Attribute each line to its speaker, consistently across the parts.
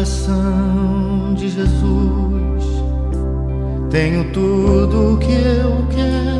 Speaker 1: coração de Jesus tenho tudo o que eu quero.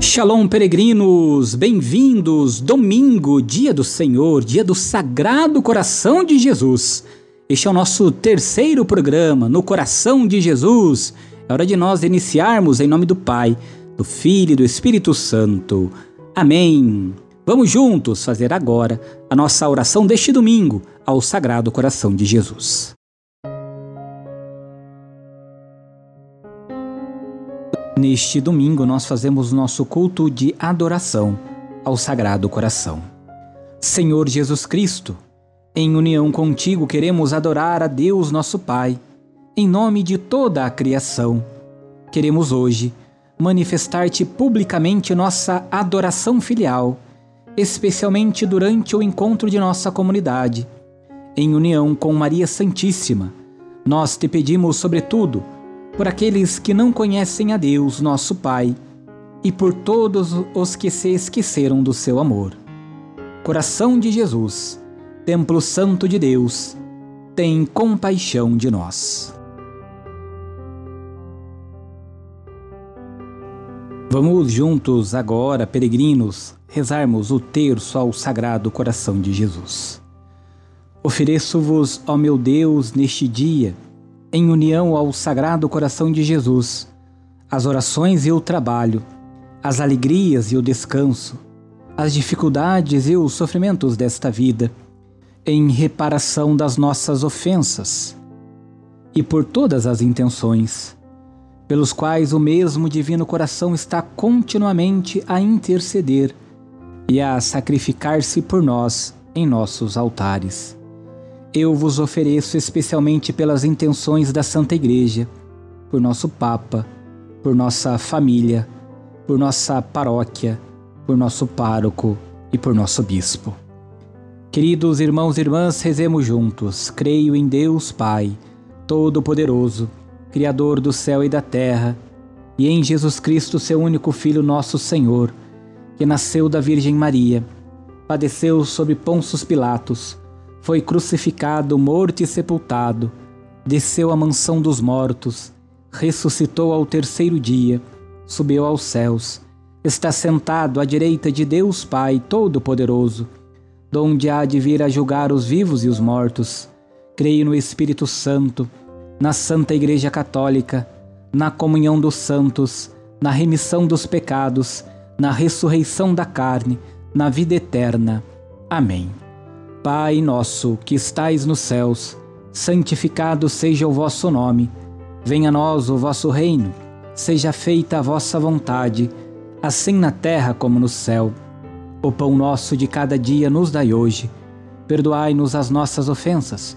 Speaker 2: Shalom, peregrinos! Bem-vindos! Domingo, dia do Senhor, dia do Sagrado Coração de Jesus. Este é o nosso terceiro programa, No Coração de Jesus. É hora de nós iniciarmos em nome do Pai, do Filho e do Espírito Santo. Amém. Vamos juntos fazer agora a nossa oração deste domingo ao Sagrado Coração de Jesus. Neste domingo, nós fazemos nosso culto de adoração ao Sagrado Coração. Senhor Jesus Cristo, em união contigo, queremos adorar a Deus, nosso Pai, em nome de toda a criação. Queremos hoje manifestar-te publicamente nossa adoração filial, especialmente durante o encontro de nossa comunidade. Em união com Maria Santíssima, nós te pedimos, sobretudo, por aqueles que não conhecem a Deus, nosso Pai, e por todos os que se esqueceram do seu amor. Coração de Jesus, Templo Santo de Deus, tem compaixão de nós. Vamos juntos agora, peregrinos, rezarmos o terço ao Sagrado Coração de Jesus. Ofereço-vos, ó meu Deus, neste dia, em união ao Sagrado Coração de Jesus, as orações e o trabalho, as alegrias e o descanso, as dificuldades e os sofrimentos desta vida, em reparação das nossas ofensas, e por todas as intenções, pelos quais o mesmo Divino Coração está continuamente a interceder e a sacrificar-se por nós em nossos altares eu vos ofereço especialmente pelas intenções da Santa Igreja, por nosso Papa, por nossa família, por nossa paróquia, por nosso pároco e por nosso bispo. Queridos irmãos e irmãs, rezemos juntos. Creio em Deus Pai, Todo-Poderoso, Criador do céu e da terra, e em Jesus Cristo, seu único Filho, nosso Senhor, que nasceu da Virgem Maria, padeceu sob Ponços Pilatos foi crucificado, morto e sepultado, desceu à mansão dos mortos, ressuscitou ao terceiro dia, subiu aos céus, está sentado à direita de Deus Pai Todo-Poderoso, donde há de vir a julgar os vivos e os mortos. Creio no Espírito Santo, na Santa Igreja Católica, na comunhão dos santos, na remissão dos pecados, na ressurreição da carne, na vida eterna. Amém. Pai nosso que estais nos céus, santificado seja o vosso nome. Venha a nós o vosso reino. Seja feita a vossa vontade, assim na terra como no céu. O pão nosso de cada dia nos dai hoje. Perdoai-nos as nossas ofensas,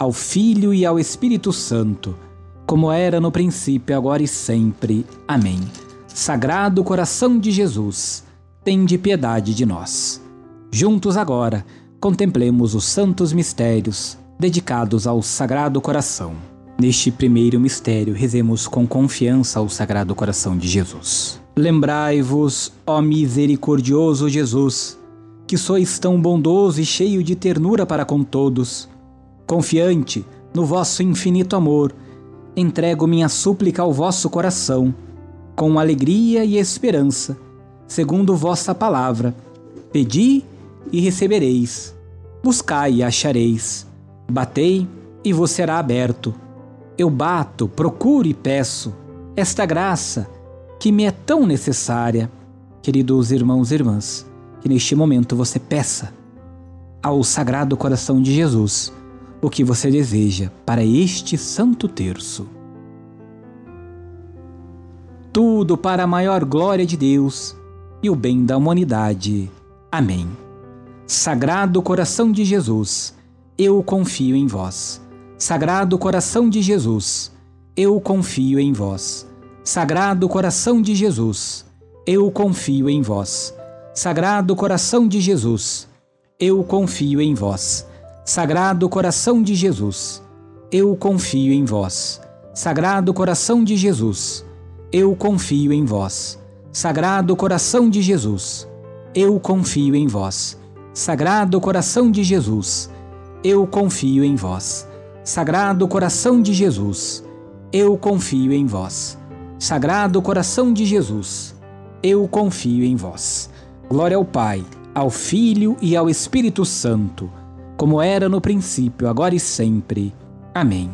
Speaker 2: ao Filho e ao Espírito Santo, como era no princípio, agora e sempre. Amém. Sagrado coração de Jesus, tende piedade de nós. Juntos agora, contemplemos os santos mistérios dedicados ao Sagrado Coração. Neste primeiro mistério, rezemos com confiança ao Sagrado Coração de Jesus. Lembrai-vos, ó misericordioso Jesus, que sois tão bondoso e cheio de ternura para com todos. Confiante no vosso infinito amor, entrego minha súplica ao vosso coração, com alegria e esperança, segundo vossa palavra. Pedi e recebereis. Buscai e achareis. Batei e vos será aberto. Eu bato, procuro e peço esta graça que me é tão necessária. Queridos irmãos e irmãs, que neste momento você peça ao Sagrado Coração de Jesus o que você deseja para este Santo Terço. Tudo para a maior glória de Deus e o bem da humanidade. Amém. Sagrado Coração de Jesus, eu confio em vós. Sagrado Coração de Jesus, eu confio em vós. Sagrado Coração de Jesus, eu confio em vós. Sagrado Coração de Jesus, eu confio em vós. Sagrado Coração de Jesus, eu confio em vós. Sagrado Coração de Jesus, eu confio em vós. Sagrado Coração de Jesus, eu confio em vós. Sagrado Coração de Jesus, eu confio em vós. Sagrado Coração de Jesus, eu confio em vós. Sagrado Coração de Jesus, eu confio em vós. Glória ao Pai, ao Filho e ao Espírito Santo, como era no princípio, agora e sempre. Amém.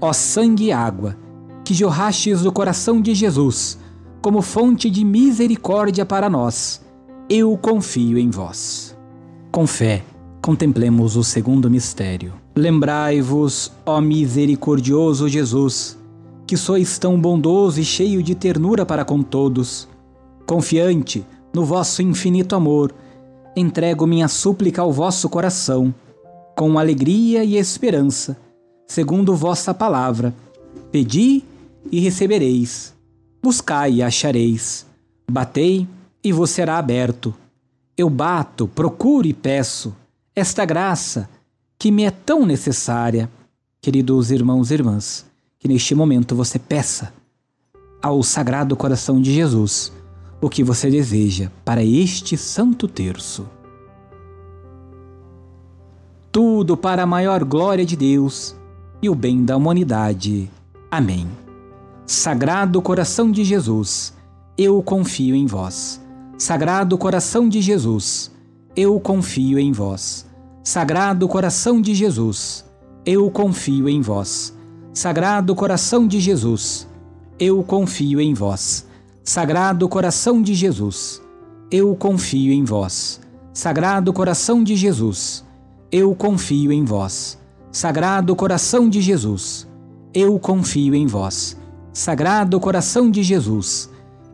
Speaker 2: Ó sangue e água, que jorrastes do coração de Jesus, como fonte de misericórdia para nós, eu confio em vós. Com fé, contemplemos o segundo mistério. Lembrai-vos, ó misericordioso Jesus, que sois tão bondoso e cheio de ternura para com todos. Confiante no vosso infinito amor, entrego minha súplica ao vosso coração, com alegria e esperança, segundo vossa palavra. Pedi e recebereis, buscai e achareis, batei e vos será aberto. Eu bato, procuro e peço esta graça que me é tão necessária. Queridos irmãos e irmãs, que neste momento você peça ao Sagrado Coração de Jesus o que você deseja para este Santo Terço. Tudo para a maior glória de Deus e o bem da humanidade. Amém. Sagrado Coração de Jesus, eu confio em vós. Sagrado Coração de Jesus, eu confio em vós. Sagrado Coração de Jesus, eu confio em vós. Sagrado Coração de Jesus, eu confio em vós. Sagrado Coração de Jesus, eu confio em vós. Sagrado Coração de Jesus, eu confio em vós. Sagrado Coração de Jesus, eu confio em vós. Sagrado Coração de Jesus,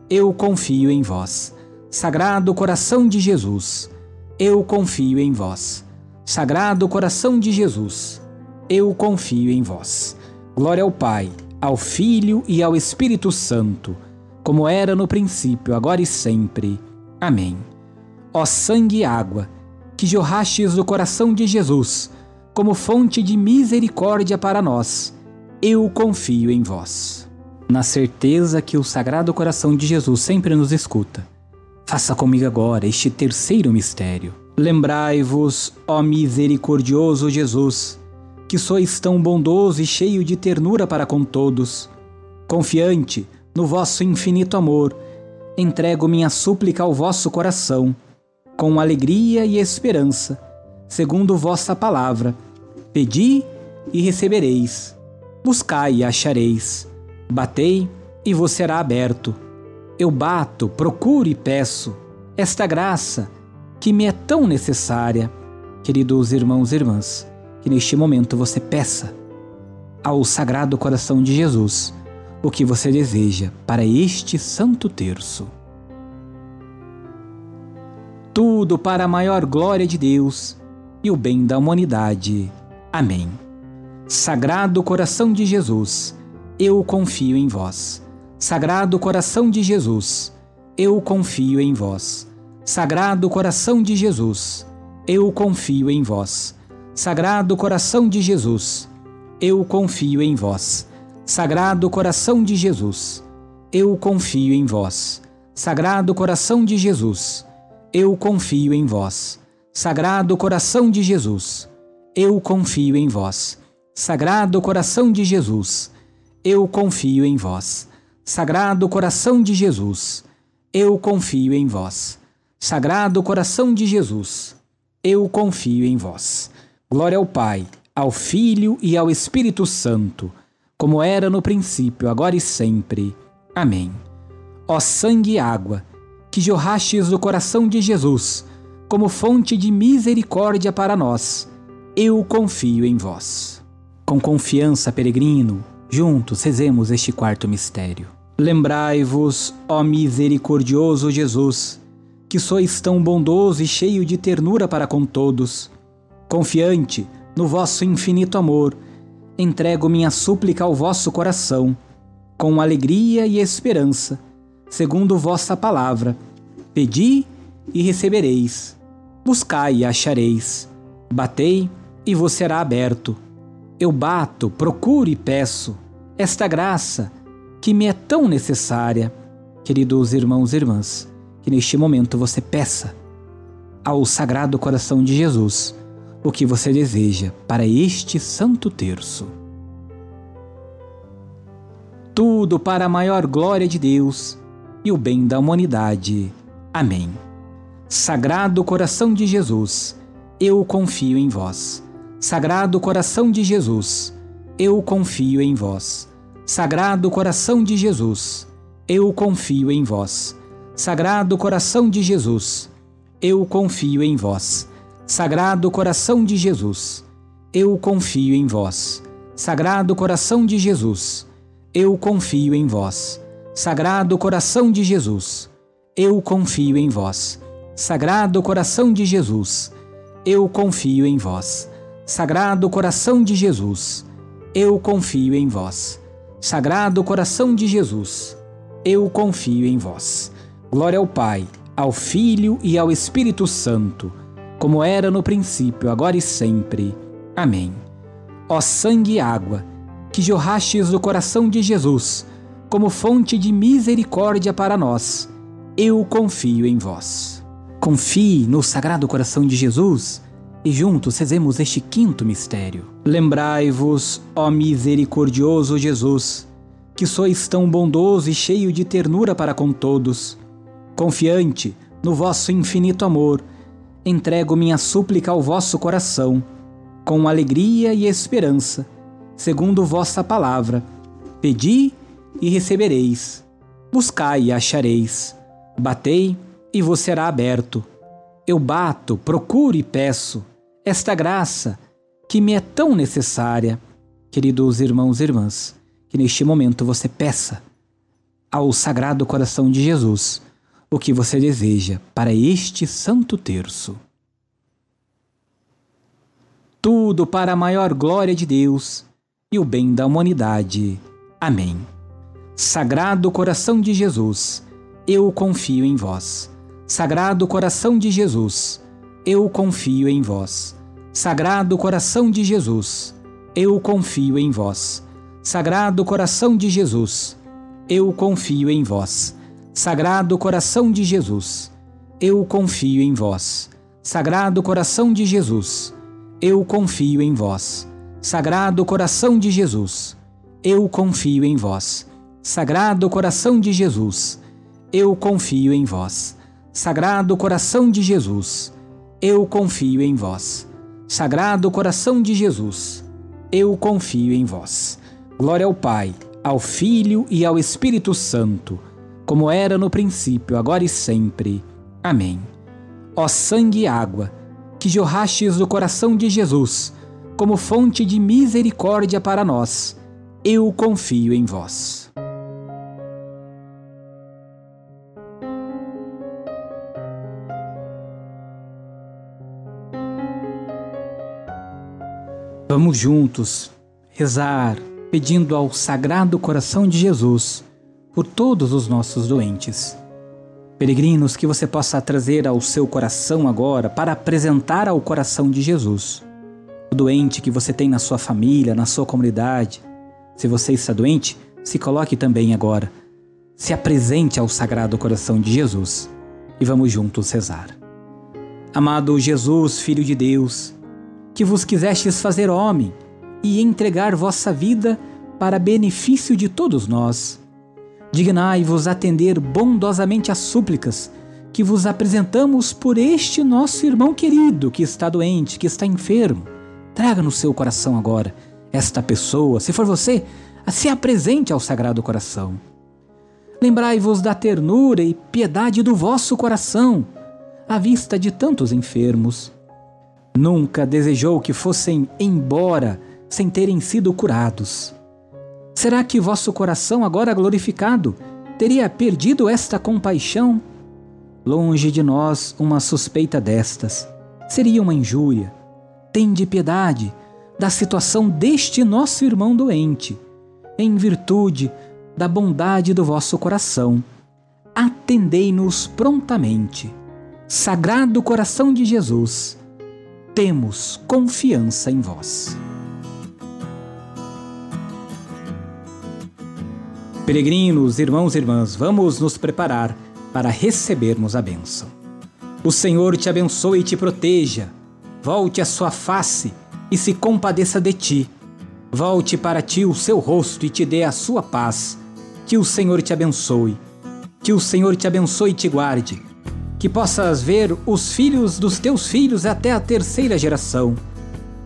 Speaker 2: eu confio em vós. Sagrado Coração de Jesus, eu confio em vós. Sagrado Coração de Jesus, eu confio em vós. Glória ao Pai, ao Filho e ao Espírito Santo, como era no princípio, agora e sempre. Amém. Ó sangue e água, que jorrastes do coração de Jesus, como fonte de misericórdia para nós, eu confio em vós. Na certeza que o Sagrado Coração de Jesus sempre nos escuta Faça comigo agora este terceiro mistério. Lembrai-vos, ó misericordioso Jesus, que sois tão bondoso e cheio de ternura para com todos. Confiante no vosso infinito amor, entrego minha súplica ao vosso coração, com alegria e esperança, segundo vossa palavra. Pedi e recebereis, buscai e achareis, batei e vos será aberto eu bato, procuro e peço esta graça que me é tão necessária. Queridos irmãos e irmãs, que neste momento você peça ao Sagrado Coração de Jesus o que você deseja para este Santo Terço. Tudo para a maior glória de Deus e o bem da humanidade. Amém. Sagrado Coração de Jesus, eu confio em vós. Sagrado Coração de Jesus, eu confio em vós. Sagrado Coração de Jesus, eu confio em vós. Sagrado Coração de Jesus, eu confio em vós. Sagrado Coração de Jesus, eu confio em vós. Sagrado Coração de Jesus, eu confio em vós. Sagrado Coração de Jesus, eu confio em vós. Sagrado Coração de Jesus, eu confio em vós. Sagrado Coração de Jesus, eu confio em vós. Sagrado Coração de Jesus, eu confio em vós. Glória ao Pai, ao Filho e ao Espírito Santo, como era no princípio, agora e sempre. Amém. Ó sangue e água, que jorrastes do coração de Jesus, como fonte de misericórdia para nós, eu confio em vós. Com confiança, peregrino, juntos rezemos este quarto mistério. Lembrai-vos, ó misericordioso Jesus, que sois tão bondoso e cheio de ternura para com todos. Confiante no vosso infinito amor, entrego minha súplica ao vosso coração, com alegria e esperança, segundo vossa palavra. Pedi e recebereis, buscai e achareis, batei e vos será aberto. Eu bato, procuro e peço esta graça que me é tão necessária. Queridos irmãos e irmãs, que neste momento você peça ao Sagrado Coração de Jesus o que você deseja para este Santo Terço. Tudo para a maior glória de Deus e o bem da humanidade. Amém. Sagrado Coração de Jesus, eu confio em vós. Sagrado Coração de Jesus, eu confio em vós. Sagrado Coração de Jesus, eu confio em vós. Sagrado Coração de Jesus, eu confio em vós. Sagrado Coração de Jesus, eu confio em vós. Sagrado Coração de Jesus, eu confio em vós. Sagrado Coração de Jesus, eu confio em vós. Sagrado Coração de Jesus, eu confio em vós. Sagrado Coração de Jesus, eu confio em vós. Sagrado Coração de Jesus, eu confio em vós. Glória ao Pai, ao Filho e ao Espírito Santo, como era no princípio, agora e sempre. Amém. Ó sangue e água, que jorrastes do coração de Jesus, como fonte de misericórdia para nós, eu confio em vós. Confie no Sagrado Coração de Jesus e juntos rezemos este quinto mistério. Lembrai-vos, ó misericordioso Jesus, que sois tão bondoso e cheio de ternura para com todos Confiante no vosso infinito amor, entrego minha súplica ao vosso coração, com alegria e esperança, segundo vossa palavra. Pedi e recebereis, buscai e achareis, batei e vos será aberto. Eu bato, procuro e peço esta graça que me é tão necessária. Queridos irmãos e irmãs, que neste momento você peça ao Sagrado Coração de Jesus o que você deseja para este Santo Terço. Tudo para a maior glória de Deus e o bem da humanidade. Amém. Sagrado Coração de Jesus, eu confio em vós. Sagrado Coração de Jesus, eu confio em vós. Sagrado Coração de Jesus, eu confio em vós. Sagrado Coração de Jesus, eu confio em vós. Sagrado Coração de Jesus, eu confio em vós. Sagrado Coração de Jesus, eu confio em vós. Sagrado Coração de Jesus, eu confio em vós. Sagrado Coração de Jesus, eu confio em vós. Sagrado Coração de Jesus, eu confio em vós. Sagrado Coração de Jesus, eu confio em vós. Glória ao Pai, ao Filho e ao Espírito Santo como era no princípio, agora e sempre. Amém. Ó sangue e água, que jorrastes do coração de Jesus, como fonte de misericórdia para nós, eu confio em vós. Vamos juntos rezar, pedindo ao Sagrado Coração de Jesus por todos os nossos doentes. Peregrinos, que você possa trazer ao seu coração agora para apresentar ao coração de Jesus. O doente que você tem na sua família, na sua comunidade. Se você está doente, se coloque também agora. Se apresente ao Sagrado Coração de Jesus e vamos juntos rezar. Amado Jesus, Filho de Deus, que vos quisestes fazer homem e entregar vossa vida para benefício de todos nós dignai-vos atender bondosamente às súplicas que vos apresentamos por este nosso irmão querido que está doente, que está enfermo. traga no seu coração agora esta pessoa. Se for você, se apresente ao Sagrado Coração. Lembrai-vos da ternura e piedade do vosso coração, à vista de tantos enfermos. Nunca desejou que fossem embora sem terem sido curados. Será que vosso coração, agora glorificado, teria perdido esta compaixão? Longe de nós uma suspeita destas. Seria uma injúria. Tende piedade da situação deste nosso irmão doente, em virtude da bondade do vosso coração. Atendei-nos prontamente. Sagrado coração de Jesus, temos confiança em vós. Peregrinos, irmãos e irmãs, vamos nos preparar para recebermos a bênção. O Senhor te abençoe e te proteja. Volte a sua face e se compadeça de ti. Volte para ti o seu rosto e te dê a sua paz. Que o Senhor te abençoe. Que o Senhor te abençoe e te guarde. Que possas ver os filhos dos teus filhos até a terceira geração.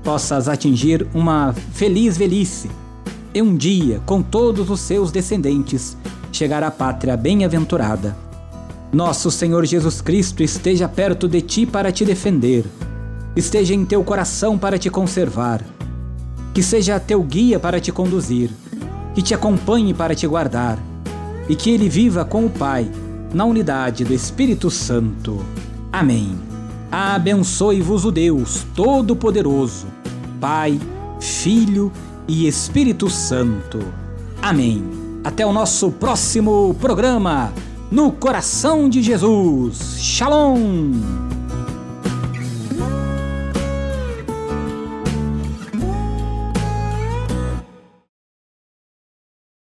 Speaker 2: Possas atingir uma feliz velhice. E um dia, com todos os seus descendentes, chegar à pátria bem-aventurada. Nosso Senhor Jesus Cristo esteja perto de ti para te defender esteja em teu coração para te conservar, que seja teu guia para te conduzir, que te acompanhe para te guardar, e que ele viva com o Pai, na unidade do Espírito Santo. Amém. Abençoe-vos o Deus Todo-Poderoso, Pai, Filho e Espírito Santo. Amém. Até o nosso próximo programa, no coração de Jesus. Shalom!